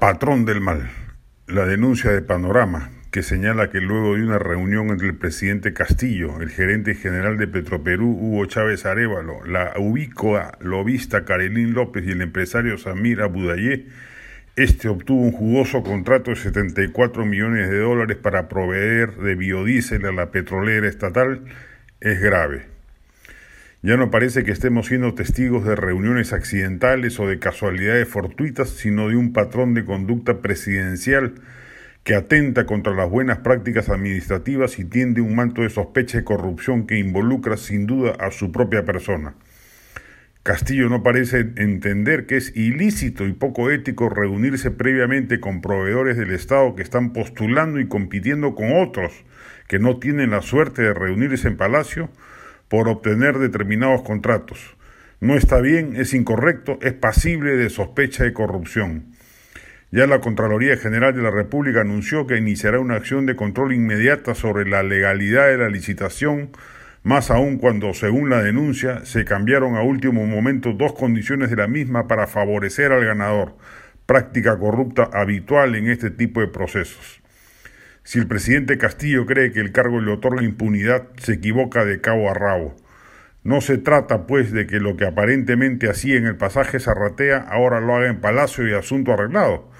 Patrón del mal. La denuncia de Panorama, que señala que luego de una reunión entre el presidente Castillo, el gerente general de Petroperú, Hugo Chávez Arevalo, la ubicua lobista Carolín López y el empresario Samir Abudayé, este obtuvo un jugoso contrato de 74 millones de dólares para proveer de biodiesel a la petrolera estatal, es grave. Ya no parece que estemos siendo testigos de reuniones accidentales o de casualidades fortuitas, sino de un patrón de conducta presidencial que atenta contra las buenas prácticas administrativas y tiende un manto de sospecha y corrupción que involucra sin duda a su propia persona. Castillo no parece entender que es ilícito y poco ético reunirse previamente con proveedores del Estado que están postulando y compitiendo con otros que no tienen la suerte de reunirse en Palacio por obtener determinados contratos. No está bien, es incorrecto, es pasible de sospecha de corrupción. Ya la Contraloría General de la República anunció que iniciará una acción de control inmediata sobre la legalidad de la licitación, más aún cuando, según la denuncia, se cambiaron a último momento dos condiciones de la misma para favorecer al ganador, práctica corrupta habitual en este tipo de procesos. Si el presidente Castillo cree que el cargo le otorga impunidad, se equivoca de cabo a rabo. No se trata, pues, de que lo que aparentemente hacía en el pasaje Zarratea ahora lo haga en Palacio y asunto arreglado,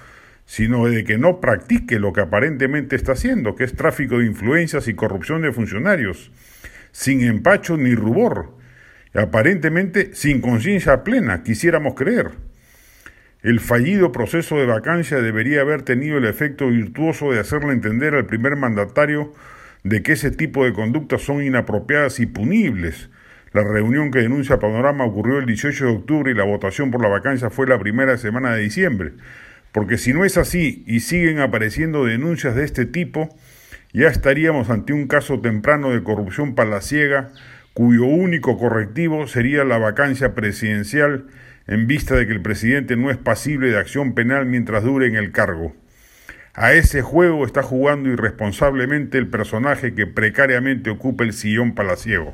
sino de que no practique lo que aparentemente está haciendo, que es tráfico de influencias y corrupción de funcionarios, sin empacho ni rubor, aparentemente sin conciencia plena, quisiéramos creer. El fallido proceso de vacancia debería haber tenido el efecto virtuoso de hacerle entender al primer mandatario de que ese tipo de conductas son inapropiadas y punibles. La reunión que denuncia Panorama ocurrió el 18 de octubre y la votación por la vacancia fue la primera semana de diciembre. Porque si no es así y siguen apareciendo denuncias de este tipo, ya estaríamos ante un caso temprano de corrupción palaciega cuyo único correctivo sería la vacancia presidencial en vista de que el presidente no es pasible de acción penal mientras dure en el cargo. A ese juego está jugando irresponsablemente el personaje que precariamente ocupa el sillón palaciego.